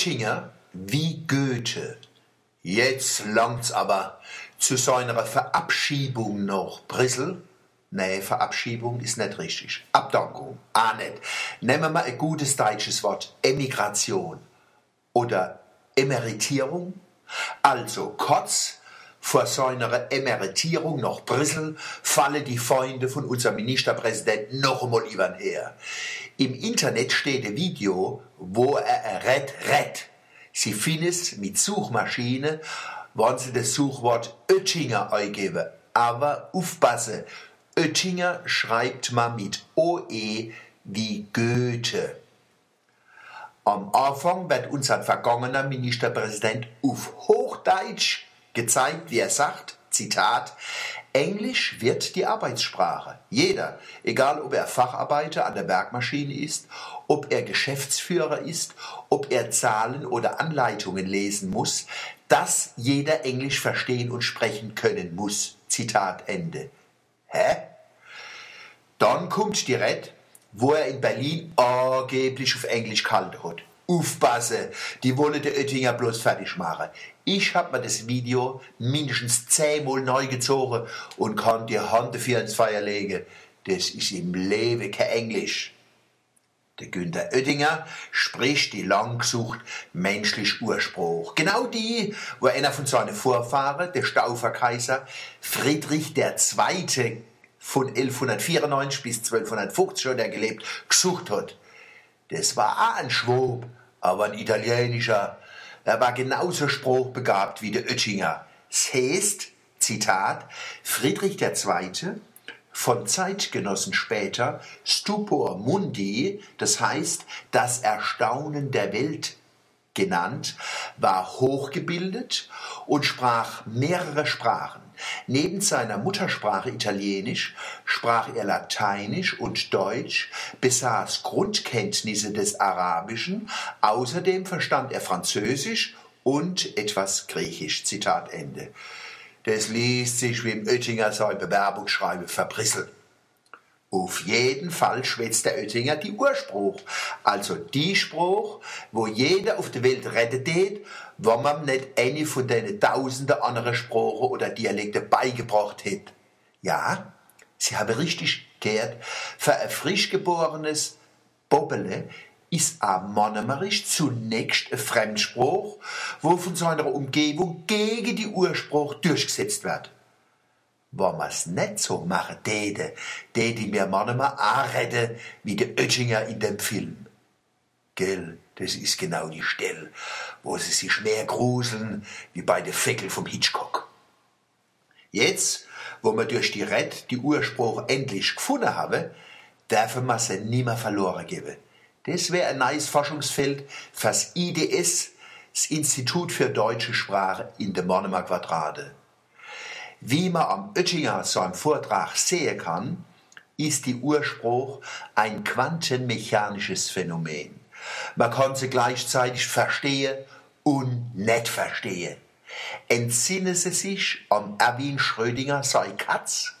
Oettinger wie Goethe. Jetzt langt's aber zu seiner Verabschiedung nach Brüssel. Nee, Verabschiedung ist nicht richtig. Abdankung, auch nicht. Nehmen wir mal ein gutes deutsches Wort. Emigration oder Emeritierung. Also kurz vor seiner Emeritierung nach Brüssel fallen die Freunde von unserem Ministerpräsidenten noch einmal über her. Im Internet steht ein Video, wo er rett, rett. Sie finden es mit Suchmaschine, wenn Sie das Suchwort Oettinger eingeben. Aber aufpassen, Oettinger schreibt man mit OE wie Goethe. Am Anfang wird unser vergangener Ministerpräsident auf Hochdeutsch gezeigt, wie er sagt, Zitat, Englisch wird die Arbeitssprache. Jeder, egal ob er Facharbeiter an der Bergmaschine ist, ob er Geschäftsführer ist, ob er Zahlen oder Anleitungen lesen muss, dass jeder Englisch verstehen und sprechen können muss. Zitat Ende. Hä? Dann kommt die Red, wo er in Berlin angeblich auf Englisch gehalten hat aufpassen, die wollen den Oettinger bloß fertig machen. Ich hab mir das Video mindestens zehnmal neu gezogen und kann die Hand dafür ins Feuer legen. Das ist im Leben kein Englisch. Der Günther Oettinger spricht die langgesucht menschliche Urspruch. Genau die, wo einer von seinen Vorfahren, der Stauferkaiser Friedrich II. von 1194 bis 1250 schon er gelebt, gesucht hat. Das war auch ein Schwab aber ein italienischer. Er war genauso spruchbegabt wie der Oettinger. Es heißt, Zitat, Friedrich II. von Zeitgenossen später Stupor Mundi, das heißt das Erstaunen der Welt genannt, war hochgebildet und sprach mehrere Sprachen. Neben seiner Muttersprache Italienisch sprach er Lateinisch und Deutsch, besaß Grundkenntnisse des Arabischen, außerdem verstand er Französisch und etwas Griechisch. Zitat Ende. Das liest sich wie im Oettinger sein Bewerbungsschreiben verbrisseln. Auf jeden Fall schwätzt der Oettinger die Urspruch, also die Spruch, wo jeder auf der Welt rettet geht, wenn man nicht eine von den tausenden anderen Sprachen oder Dialekte beigebracht hätte. Ja, Sie haben richtig gehört, für ein frisch geborenes Bobbele ist ein Monomerisch zunächst ein Fremdspruch, wo von seiner Umgebung gegen die Urspruch durchgesetzt wird. Man es nicht so machen täte, täte mir manchmal auch wie der Oettinger in dem Film. Gell, das ist genau die Stelle, wo sie sich mehr gruseln, wie bei der Feckel vom Hitchcock. Jetzt, wo wir durch die Red die Urspruch endlich gefunden haben, dürfen wir sie nimmer verloren geben. Das wäre ein neues Forschungsfeld fürs IDS, das Institut für deutsche Sprache in der Monomer Quadrate. Wie man am Oettinger seinem Vortrag sehen kann, ist die Urspruch ein quantenmechanisches Phänomen. Man kann sie gleichzeitig verstehen und nicht verstehen. Entsinnen Sie sich an Erwin Schrödinger sei Katz?